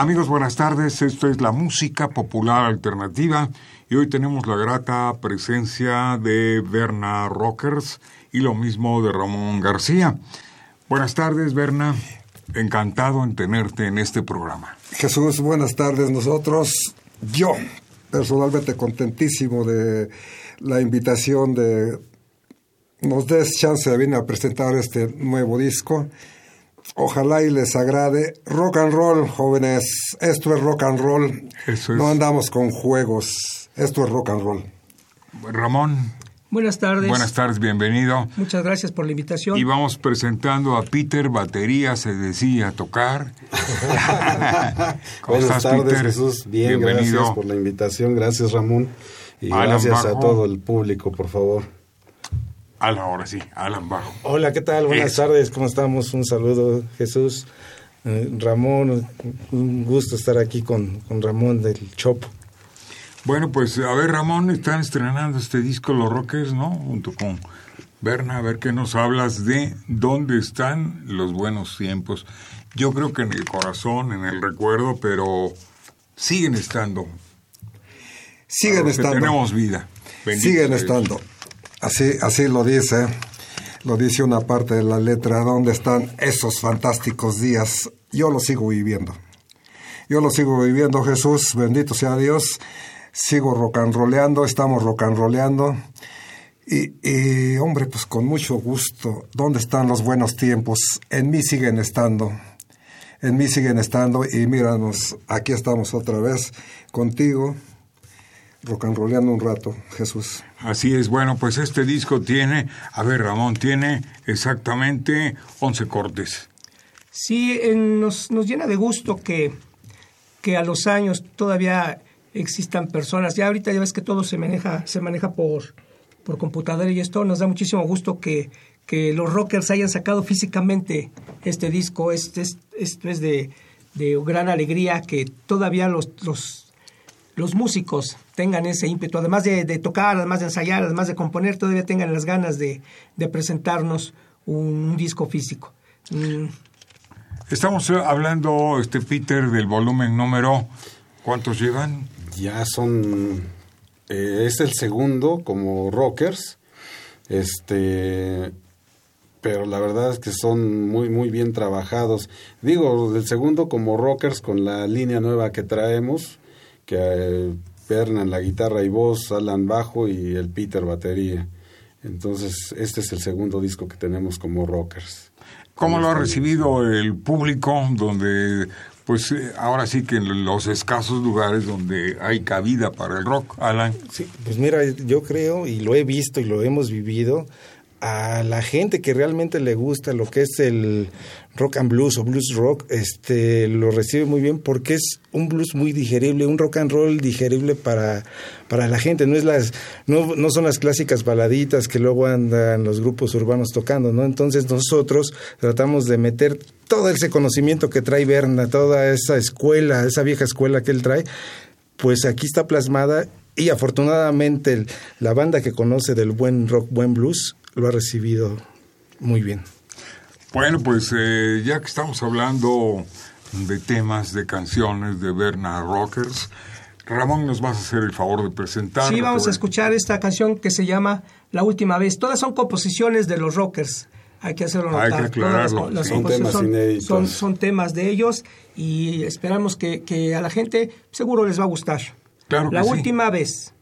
Amigos, buenas tardes. Esto es la música popular alternativa y hoy tenemos la grata presencia de Berna Rockers y lo mismo de Ramón García. Buenas tardes, Berna. Encantado en tenerte en este programa. Jesús, buenas tardes. Nosotros, yo, personalmente contentísimo de la invitación de nos des chance de venir a presentar este nuevo disco Ojalá y les agrade. Rock and roll, jóvenes. Esto es rock and roll. No andamos con juegos. Esto es rock and roll. Ramón. Buenas tardes. Buenas tardes, bienvenido. Muchas gracias por la invitación. Y vamos presentando a Peter, batería, se decía tocar. Buenas tardes, Jesús. Bien, gracias por la invitación. Gracias, Ramón. Y gracias a todo el público, por favor. Alan, ahora sí, Alan Bajo. Hola, ¿qué tal? Buenas tardes, ¿cómo estamos? Un saludo, Jesús. Eh, Ramón, un gusto estar aquí con, con Ramón del Chopo. Bueno, pues a ver, Ramón, están estrenando este disco Los Rockers, ¿no? Junto con Berna, a ver qué nos hablas de dónde están los buenos tiempos. Yo creo que en el corazón, en el recuerdo, pero siguen estando. Siguen estando. Tenemos vida. siguen estando. Así, así lo dice, lo dice una parte de la letra, ¿dónde están esos fantásticos días? Yo lo sigo viviendo. Yo lo sigo viviendo, Jesús, bendito sea Dios. Sigo rocanroleando, estamos rocanroleando. Y, y, hombre, pues con mucho gusto, ¿dónde están los buenos tiempos? En mí siguen estando. En mí siguen estando y míranos, aquí estamos otra vez contigo, rocanroleando un rato, Jesús. Así es, bueno, pues este disco tiene, a ver Ramón, tiene exactamente 11 cortes. Sí, nos, nos llena de gusto que, que a los años todavía existan personas, ya ahorita ya ves que todo se maneja, se maneja por, por computadora y esto nos da muchísimo gusto que, que los rockers hayan sacado físicamente este disco, esto es, esto es de, de gran alegría que todavía los, los los músicos tengan ese ímpetu, además de, tocar, además de ensayar, además de componer, todavía tengan las ganas de, presentarnos un, disco físico. Mm. Estamos hablando, este Peter, del volumen número, ¿cuántos llevan? Ya son, eh, es el segundo como rockers, este, pero la verdad es que son muy muy bien trabajados. Digo, el segundo como rockers con la línea nueva que traemos, que Bernan la guitarra y voz, Alan bajo y el Peter batería. Entonces, este es el segundo disco que tenemos como rockers. ¿Cómo lo ha recibido el público donde pues eh, ahora sí que en los escasos lugares donde hay cabida para el rock, Alan. Sí, pues mira, yo creo y lo he visto y lo hemos vivido, a la gente que realmente le gusta lo que es el rock and blues o blues rock, este lo recibe muy bien porque es un blues muy digerible, un rock and roll digerible para, para la gente, no es las no, no son las clásicas baladitas que luego andan los grupos urbanos tocando, ¿no? Entonces nosotros tratamos de meter todo ese conocimiento que trae Berna, toda esa escuela, esa vieja escuela que él trae, pues aquí está plasmada y afortunadamente la banda que conoce del buen rock, buen blues, lo ha recibido muy bien. Bueno, pues eh, ya que estamos hablando de temas, de canciones de Bernard Rockers, Ramón, nos vas a hacer el favor de presentar. Sí, vamos a escuchar esta canción que se llama La Última Vez. Todas son composiciones de los Rockers. Hay que hacerlo notar. Hay que aclararlo. son, temas son, son, temas de ellos y esperamos que, que, a la gente seguro les va a gustar. Claro La última vez.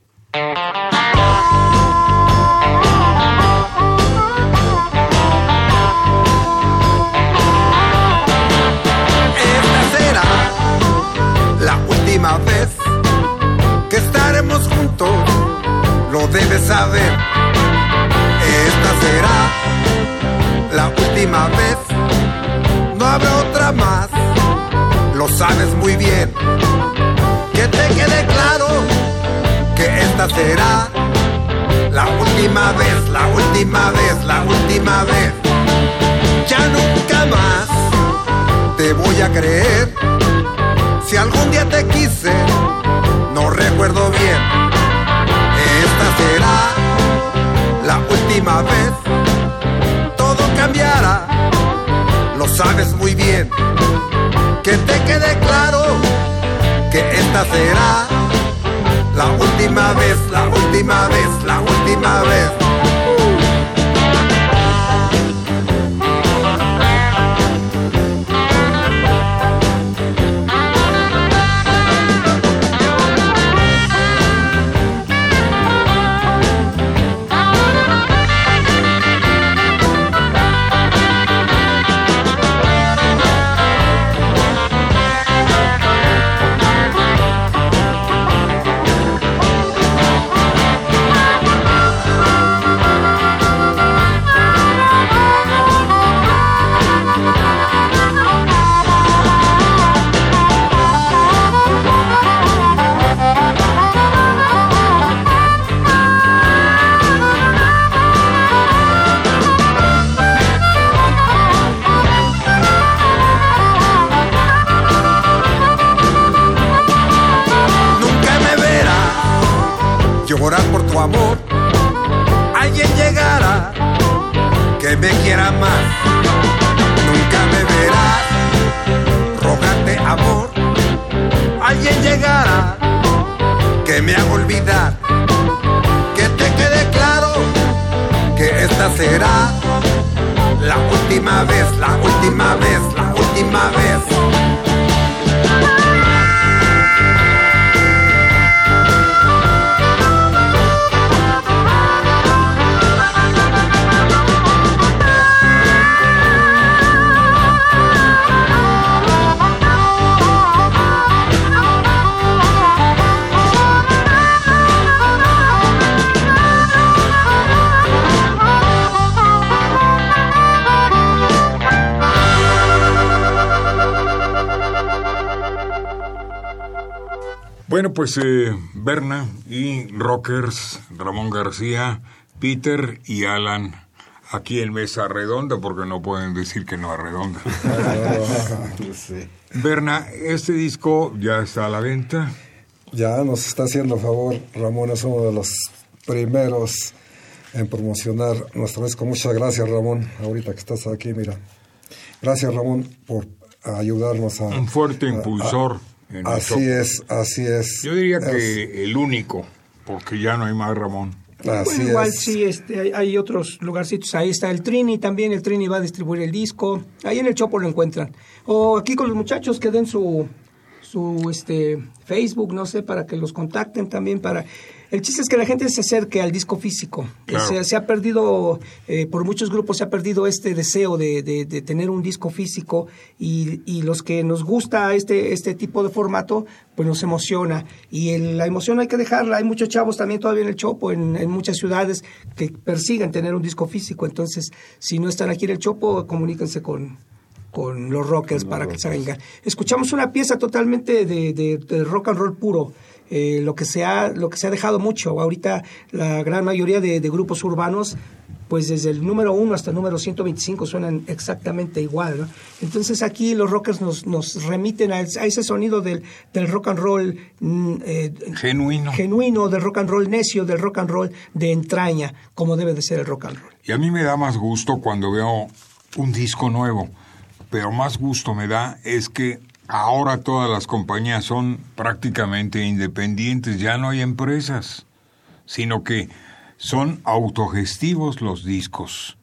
la última vez que estaremos juntos, lo debes saber. Esta será la última vez, no habrá otra más, lo sabes muy bien. Que te quede claro que esta será la última vez, la última vez, la última vez. Ya nunca más te voy a creer si algún día te quise, no recuerdo bien. Esta será la última vez. Todo cambiará, lo sabes muy bien. Que te quede claro que esta será la última vez, la última vez, la última vez. Pues eh, Berna y Rockers, Ramón García, Peter y Alan, aquí en Mesa Redonda, porque no pueden decir que no es redonda. Berna, este disco ya está a la venta. Ya nos está haciendo favor, Ramón es uno de los primeros en promocionar nuestro disco. Muchas gracias, Ramón, ahorita que estás aquí, mira. Gracias, Ramón, por ayudarnos a... Un fuerte a- impulsor. En así es, así es. Yo diría Es- que el único, porque ya no hay más Ramón. Bueno, igual es. sí, este, hay, hay otros lugarcitos. Ahí está el Trini también. El Trini va a distribuir el disco. Ahí en el Chopo lo encuentran. O aquí con los muchachos que den su, su este, Facebook, no sé, para que los contacten también. para El chiste es que la gente se acerque al disco físico. Claro. Se, se ha perdido, eh, por muchos grupos se ha perdido este deseo de, de- de tener un disco físico y, y los que nos gusta este, este tipo de formato, pues nos emociona. Y el- la emoción hay que dejarla. Hay muchos chavos también todavía en el Chopo, en, en muchas ciudades, que persiguen tener un disco físico. Entonces, si no están aquí en el Chopo, comuníquense con, con los rockers para que se vengan. Escuchamos una pieza totalmente de rock and roll puro. Eh, lo que se ha lo que se ha dejado mucho ahorita la gran mayoría de, de grupos urbanos pues desde el número 1 hasta el número 125 suenan exactamente igual ¿no? entonces aquí los rockers nos, nos remiten a, a ese sonido del, del rock and roll mm, eh, Genuino. genuino del rock and roll necio del rock and roll de entraña como debe de ser el rock and roll Y a mí me da más gusto cuando veo un disco nuevo, pero más gusto me da es que ahora todas las compañías son prácticamente independientes, ya no hay empresas, sino que son autogestivos los discos,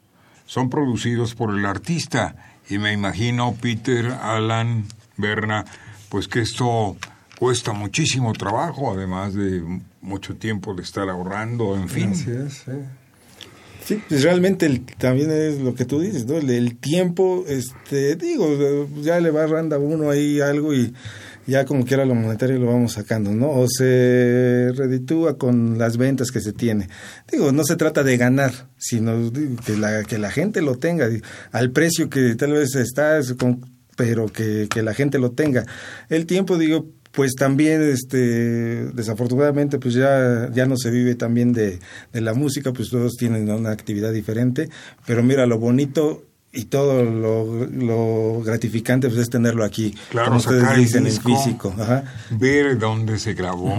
son producidos por el artista y me imagino Peter, Alan, Berna, pues que esto cuesta muchísimo trabajo, además de mucho tiempo de estar ahorrando, en fin. Así es, sí. Sí, pues realmente el- también es lo que tú dices, ¿no? El, tiempo, este, digo, ya le va randa uno ahí algo y ya como quiera lo monetario lo vamos sacando, ¿no? O se reditúa con las ventas que se tiene. Digo, no se trata de ganar, sino que la, que la gente lo tenga al precio que tal vez está, pero que, que la gente lo tenga. El tiempo, digo, pues también este desafortunadamente pues ya ya no se vive también de, de la música pues todos tienen una actividad diferente pero mira lo bonito y todo lo, gratificante pues, es tenerlo aquí. Claro, como ustedes dicen, en físico. Ver dónde se grabó,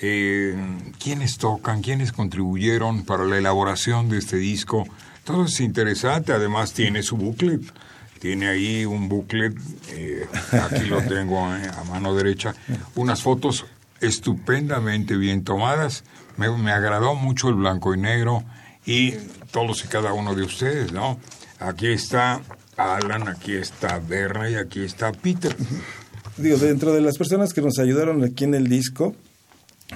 eh, quiénes tocan, quiénes contribuyeron para la elaboración de este disco. Todo es interesante, además tiene su booklet. Tiene ahí un booklet, eh, aquí lo tengo eh, a mano derecha, unas fotos estupendamente bien tomadas. Me, me agradó mucho el blanco y negro y todos y cada uno de ustedes, ¿no? Aquí está Alan, aquí está Berna y aquí está Peter. Digo, dentro de las personas que nos ayudaron aquí en el disco,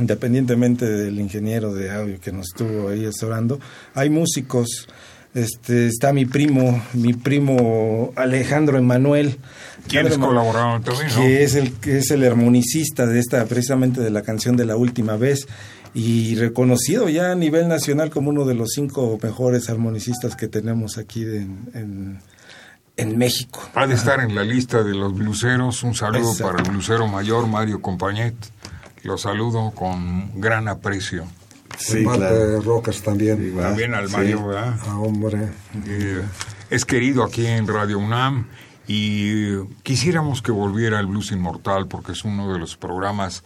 independientemente del ingeniero de audio que nos estuvo ahí asesorando, hay músicos. Este, está mi primo, mi primo Alejandro Emanuel. ¿Quiénes colaboraron también? Que es el que es el armonicista de esta, precisamente de la canción de la última vez y reconocido ya a nivel nacional como uno de los cinco mejores armonicistas que tenemos aquí en, en, México. Ha de estar en la lista de los bluseros. Un saludo para el blusero mayor Mario Compañet. Lo saludo con gran aprecio. Sí, claro. rockers también. también al Mario, ¿verdad? Ah, hombre. Eh, es querido aquí en Radio UNAM y quisiéramos que volviera el Blues Inmortal porque es uno de los programas,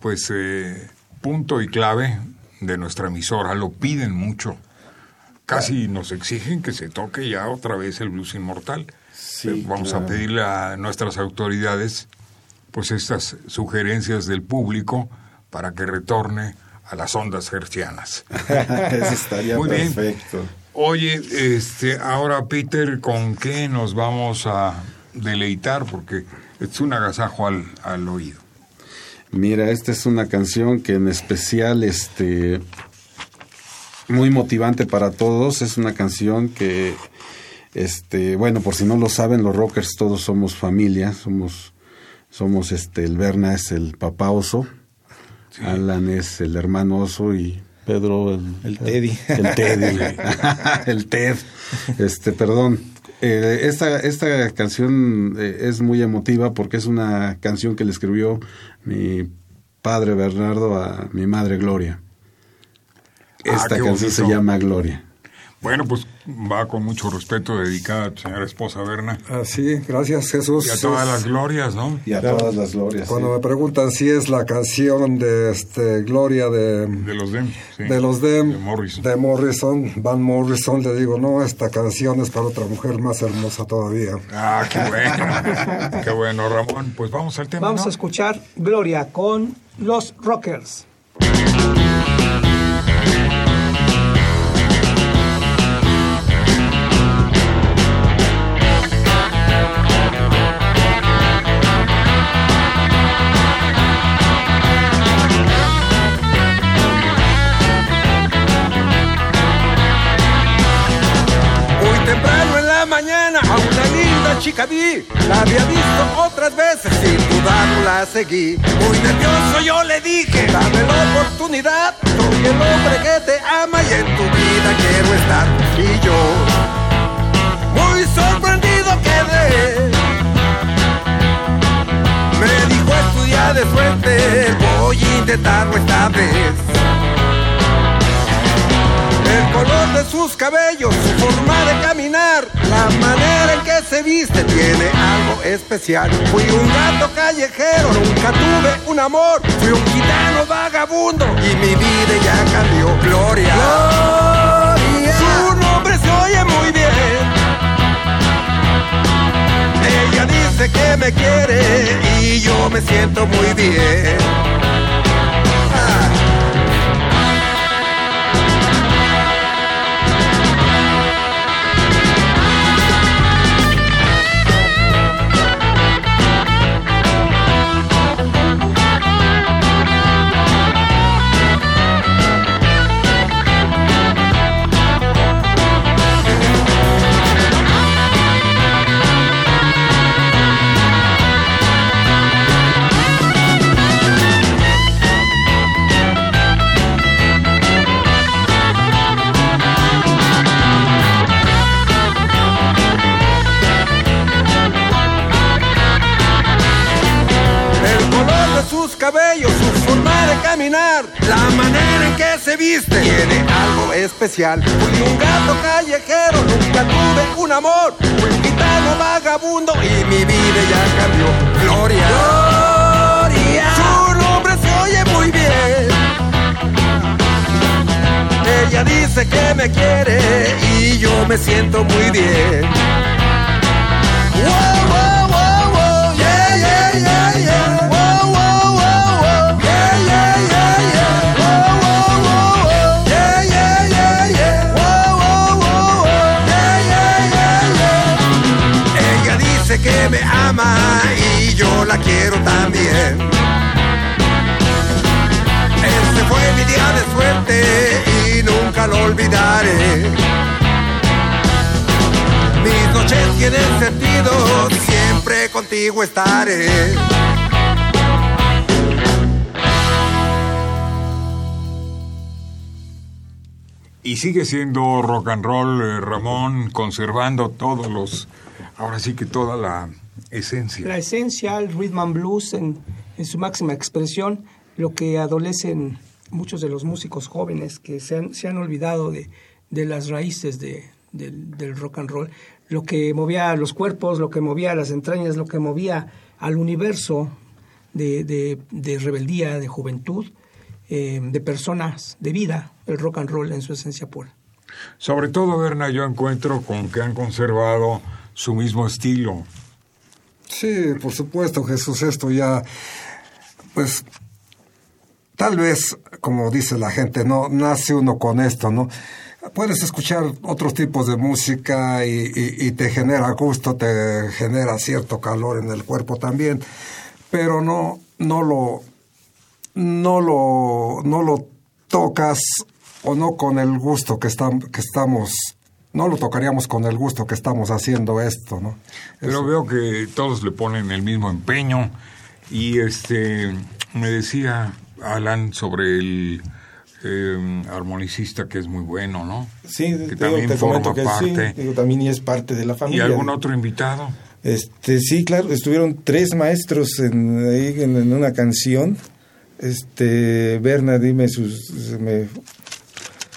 pues, eh, punto y clave de nuestra emisora, lo piden mucho. Casi nos exigen que se toque ya otra vez el blues inmortal. Eh, vamos a pedirle a nuestras autoridades pues estas sugerencias del público para que retorne a las ondas hercianas. Eso estaría Muy perfecto. Bien. Oye, este, ahora Peter, ¿con qué nos vamos a deleitar? Porque es un agasajo al, al oído. Mira, esta es una canción que en especial, este, muy motivante para todos. Es una canción que, este, bueno, por si no lo saben, los rockers todos somos familia, somos, somos, este, el Berna es el papá oso, Alan es el hermano oso y Pedro el, Teddy, el Teddy, el Ted, este, perdón. Eh, esta, esta canción eh, es muy emotiva porque es una canción que le escribió mi padre Bernardo a mi madre Gloria. Ah, Esta canción se llama Gloria. Bueno, pues va con mucho respeto dedicada a tu señora esposa Berna. Ah, sí, gracias Jesús. Y a todas las glorias, ¿no? Y a todas las glorias. Cuando me preguntan si es la canción de este Gloria de... De los Dem. De los Dem. De Morrison. De Morrison, Van Morrison, le digo, no, esta canción es para otra mujer más hermosa todavía. Ah, qué bueno. qué bueno, Ramón. Pues vamos al tema, Vamos a escuchar Gloria con los Rockers. La había visto otras veces, sin dudarlo la seguí. Muy nervioso yo le dije, dame la oportunidad, soy el hombre que te ama y en tu vida quiero estar. Y yo, muy sorprendido quedé. Me dijo estudiar de suerte, voy a intentarlo esta vez el color de sus cabellos, su forma de caminar, la manera en que se viste tiene algo especial. Fui un gato callejero, nunca tuve un amor, fui un gitano vagabundo y mi vida ya cambió. Gloria, Gloria. su nombre se oye muy bien. Ella dice que me quiere y yo me siento muy bien. Tiene algo especial. Fui un gato callejero, nunca tuve un amor. Fui un gitano vagabundo y mi vida ya cambió. Gloria, Gloria, su nombre se oye muy bien. Ella dice que me quiere y yo me siento muy bien. Wow, wow, y yo la quiero también. Este fue mi día de suerte y nunca lo olvidaré. Mis noches tienen sentido, siempre contigo estaré. Y sigue siendo rock and roll, eh, Ramón, conservando todos los, ahora sí que toda la esencia. La esencia, el rhythm and blues en, en su máxima expresión, lo que adolecen muchos de los músicos jóvenes que se han, se han olvidado de, de las raíces de, del, del rock and roll, lo que movía los cuerpos, lo que movía las entrañas, lo que movía al universo de, de, de rebeldía, de juventud, eh, de personas, de vida, el rock and roll en su esencia pura. Sobre todo, Berna, yo encuentro con que han conservado su mismo estilo. Sí, por supuesto, Jesús, esto ya, pues, tal vez, como dice la gente, no nace uno con esto, ¿no? Puedes escuchar otros tipos de música y, te genera gusto, te genera cierto calor en el cuerpo también, pero no, no lo, no lo, no lo tocas o no con el gusto que estamos no lo tocaríamos con el gusto que estamos haciendo esto, ¿no? Pero Eso. veo que todos le ponen el mismo empeño y este me decía Alan sobre el eh, armonicista que es muy bueno, ¿no? Sí, que también te forma que parte. sí, digo, también es parte de la ¿Y familia. algún otro invitado? Este, sí, claro, estuvieron tres maestros en, ahí en, en una canción. Este, Berna, dime sus, me-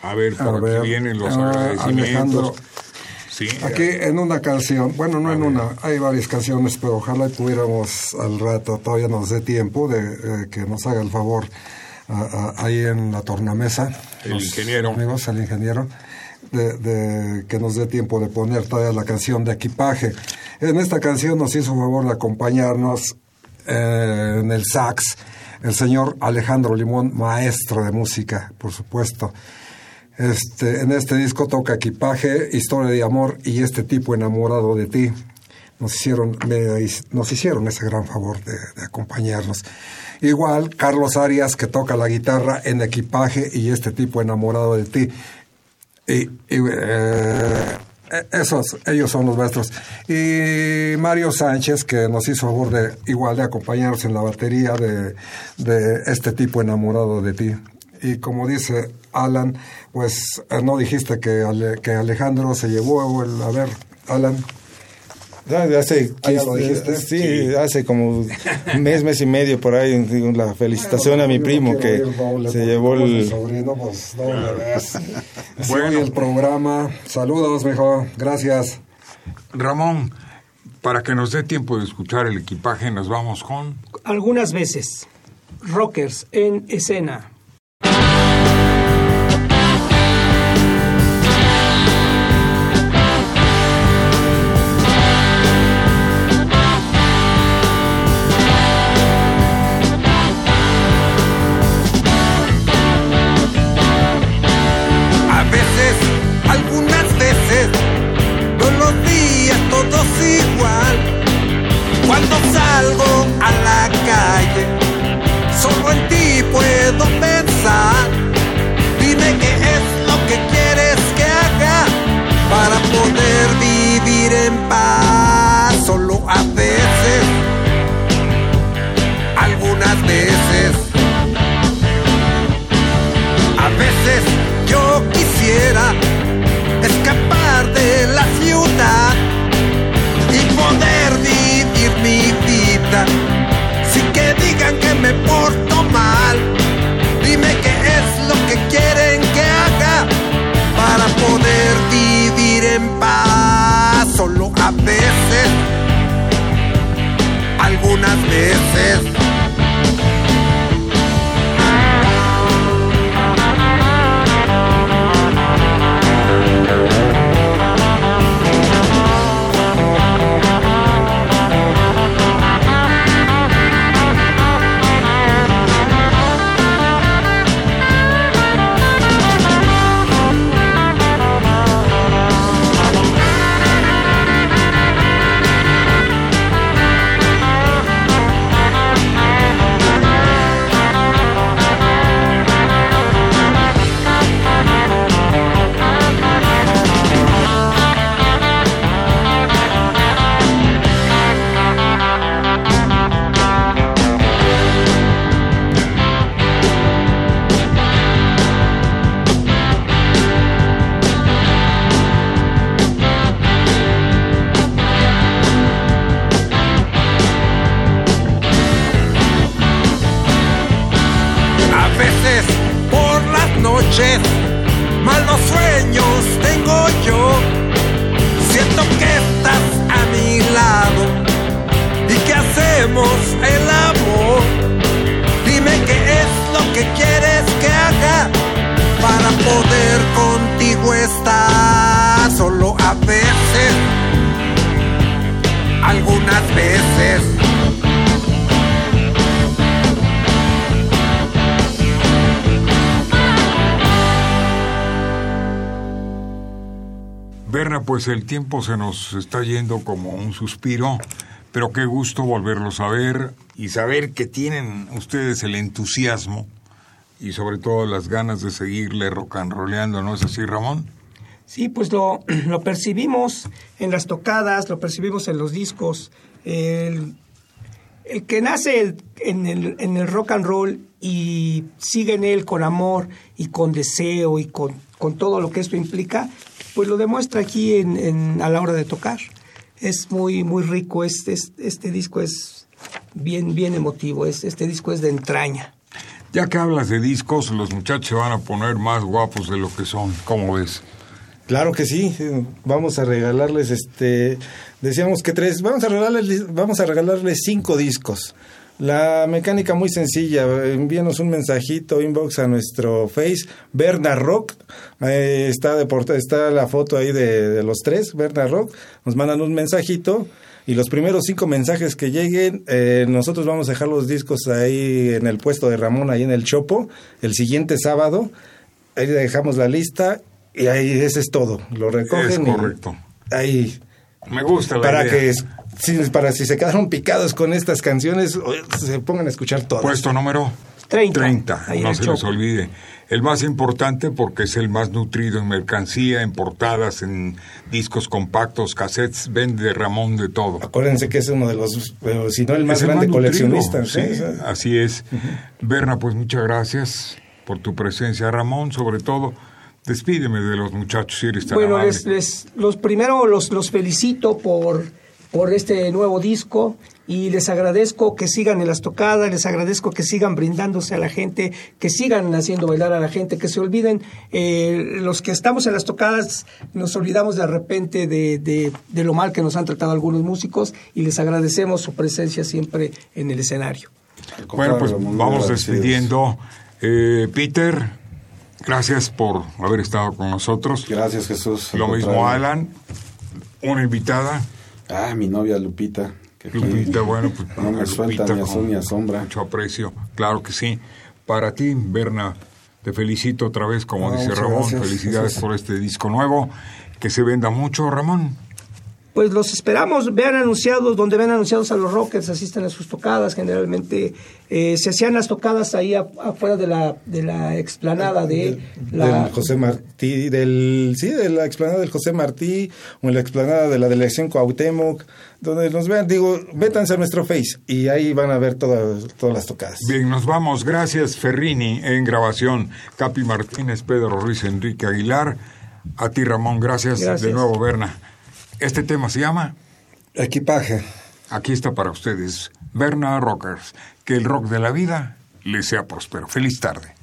A ver, por A aquí ver, vienen los ah, agradecimientos. Alejandro. Sí, Aquí en una canción, bueno, no en una, hay varias canciones, pero ojalá tuviéramos al rato, todavía nos dé tiempo de eh, que nos haga el favor a- a- ahí en la tornamesa. El ingeniero. Amigos, el ingeniero, de, de que nos dé tiempo de poner todavía la canción de equipaje. En esta canción nos hizo favor de acompañarnos eh, en el sax el señor Alejandro Limón, maestro de música, por supuesto. Este, en este disco toca equipaje, historia de amor y este tipo enamorado de ti. Nos hicieron, nos hicieron ese gran favor de, acompañarnos. Igual Carlos Arias que toca la guitarra en equipaje y este tipo enamorado de ti. Y, eh, esos, ellos son los maestros. Y Mario Sánchez, que nos hizo favor de igual de acompañarnos en la batería de este tipo enamorado de ti. Y como dice Alan, pues eh, no dijiste que, Ale- que Alejandro se llevó el, a ver, Alan, Hace, Ah, ya lo dijiste. sí, hace como un mes, mes y medio por ahí, digo, la felicitación a mi no primo que se llevó el... sobrino, pues, doble vez. Así Bueno. el programa. Saludos, mejor. Gracias. Ramón, para que nos dé tiempo de escuchar el equipaje, nos vamos con... Algunas veces, rockers en escena. Igual. Cuando salgo a la calle, solo en ti puedo pensar. Dime qué es lo que quieres que haga para poder vivir en paz. veces, algunas veces. A veces por las noches, malos sueños tengo yo. Siento que estás a mi lado y que hacemos el amor. Dime qué es lo que quieres que haga para poder contigo estar. Solo a veces, algunas veces. Berna, pues el tiempo se nos está yendo como un suspiro, pero qué gusto volverlos a ver y saber que tienen ustedes el entusiasmo y sobre todo las ganas de seguirle rock and rollando, ¿no es así, Ramón? Sí, pues lo, lo percibimos en las tocadas, lo percibimos en los discos. El, el que nace en el, en el rock and roll y sigue en él con amor y con deseo y con, con todo lo que esto implica, pues lo demuestra aquí en, en, a la hora de tocar. Es muy, muy rico, este, este disco es bien, bien emotivo, es, este disco es de entraña. Ya que hablas de discos, los muchachos se van a poner más guapos de lo que son, ¿cómo ves? Claro que sí, vamos a regalarles este, decíamos que tres, vamos a regalarles, vamos a regalarles cinco discos. La mecánica muy sencilla, envíenos un mensajito, inbox a nuestro face, Berna Rock, eh, está, de está la foto ahí de, de los tres, Berna Rock, nos mandan un mensajito y los primeros cinco mensajes que lleguen, eh, nosotros vamos a dejar los discos ahí en el puesto de Ramón, ahí en el Chopo, el siguiente sábado, ahí dejamos la lista y ahí ese es todo, lo recogen. Es correcto. ahí. Me gusta la para idea. que para si se quedaron picados con estas canciones, se pongan a escuchar todas. Puesto número 30. 30, Ahí no se les olvide. El más importante porque es el más nutrido en mercancía, en portadas, en discos compactos, cassettes, vende de Ramón de todo. Acuérdense que es uno de los, pero si no el más Es el grande nutrido, coleccionista. sí, ¿sí? así es. Berna, pues muchas gracias por tu presencia. Ramón, sobre todo, despídeme de los muchachos si eres tan Bueno, les- los primero los, los felicito por, por este nuevo disco y les agradezco que sigan en las tocadas, les agradezco que sigan brindándose a la gente, que sigan haciendo bailar a la gente, que se olviden, eh, los que estamos en las tocadas nos olvidamos de repente de, de- de lo mal que nos han tratado algunos músicos y les agradecemos su presencia siempre en el escenario. Bueno, pues vamos despidiendo. Eh, Peter, gracias por haber estado con nosotros. Gracias, Jesús. Lo mismo. Alan, una invitada. Ah, mi novia Lupita. que Lupita, bueno, pues No me suelta Lupita ni sombra. Mucho aprecio, claro que sí. Para ti, Berna, te felicito otra vez, como Ah, dice Ramón, gracias, felicidades por este disco nuevo, que se venda mucho, Ramón. Pues los esperamos, vean anunciados, donde ven anunciados a los Rockets, asisten a sus tocadas, generalmente eh, se hacían las tocadas ahí a- afuera de la, de la explanada de la... Del José Martí, del, sí, de la explanada del José Martí, o en la explanada de la delegación Cuauhtémoc, donde nos vean, digo, métanse a nuestro Face y ahí van a ver todas, todas las tocadas. Bien, nos vamos. Gracias, Ferrini, en grabación. Capi Martínez, Pedro Ruiz, Enrique Aguilar. A ti, Ramón, gracias, Gracias. de nuevo, Berna. Este tema se llama Equipaje. Aquí está para ustedes, Berna Rockers. Que el rock de la vida les sea próspero. Feliz tarde.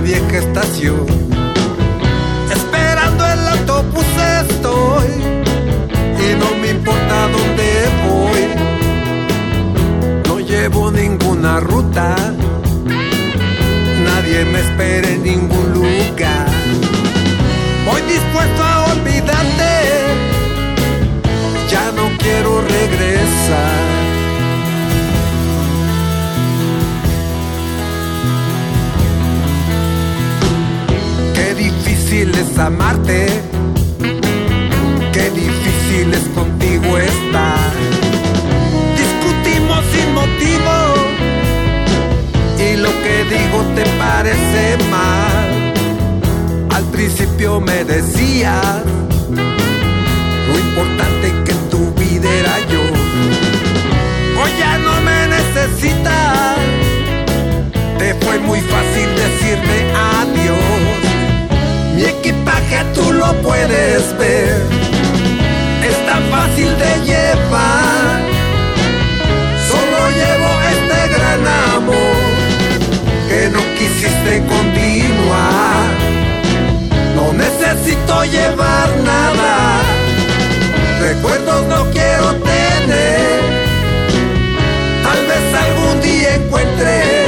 Vieja estación. Esperando el autobús estoy y no me importa dónde voy. No llevo ninguna ruta, nadie me espera en ningún amarte, qué difícil es contigo estar. Discutimos sin motivo y lo que digo te parece mal. Al principio me decías lo importante que en tu vida era yo. Hoy ya no me necesitas, te fue muy fácil decirme adiós tú lo puedes ver. Es tan fácil de llevar. Solo llevo este gran amor que no quisiste continuar. No necesito llevar nada. Recuerdos no quiero tener. Tal vez algún día encuentre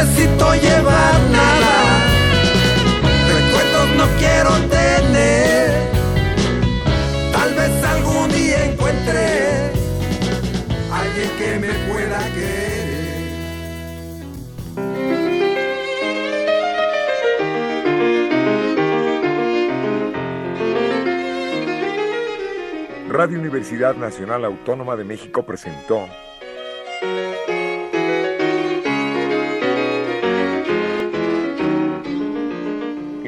necesito llevar nada. Recuerdos no quiero tener. Tal vez algún día encuentre alguien que me pueda querer. Radio Universidad Nacional Autónoma de México presentó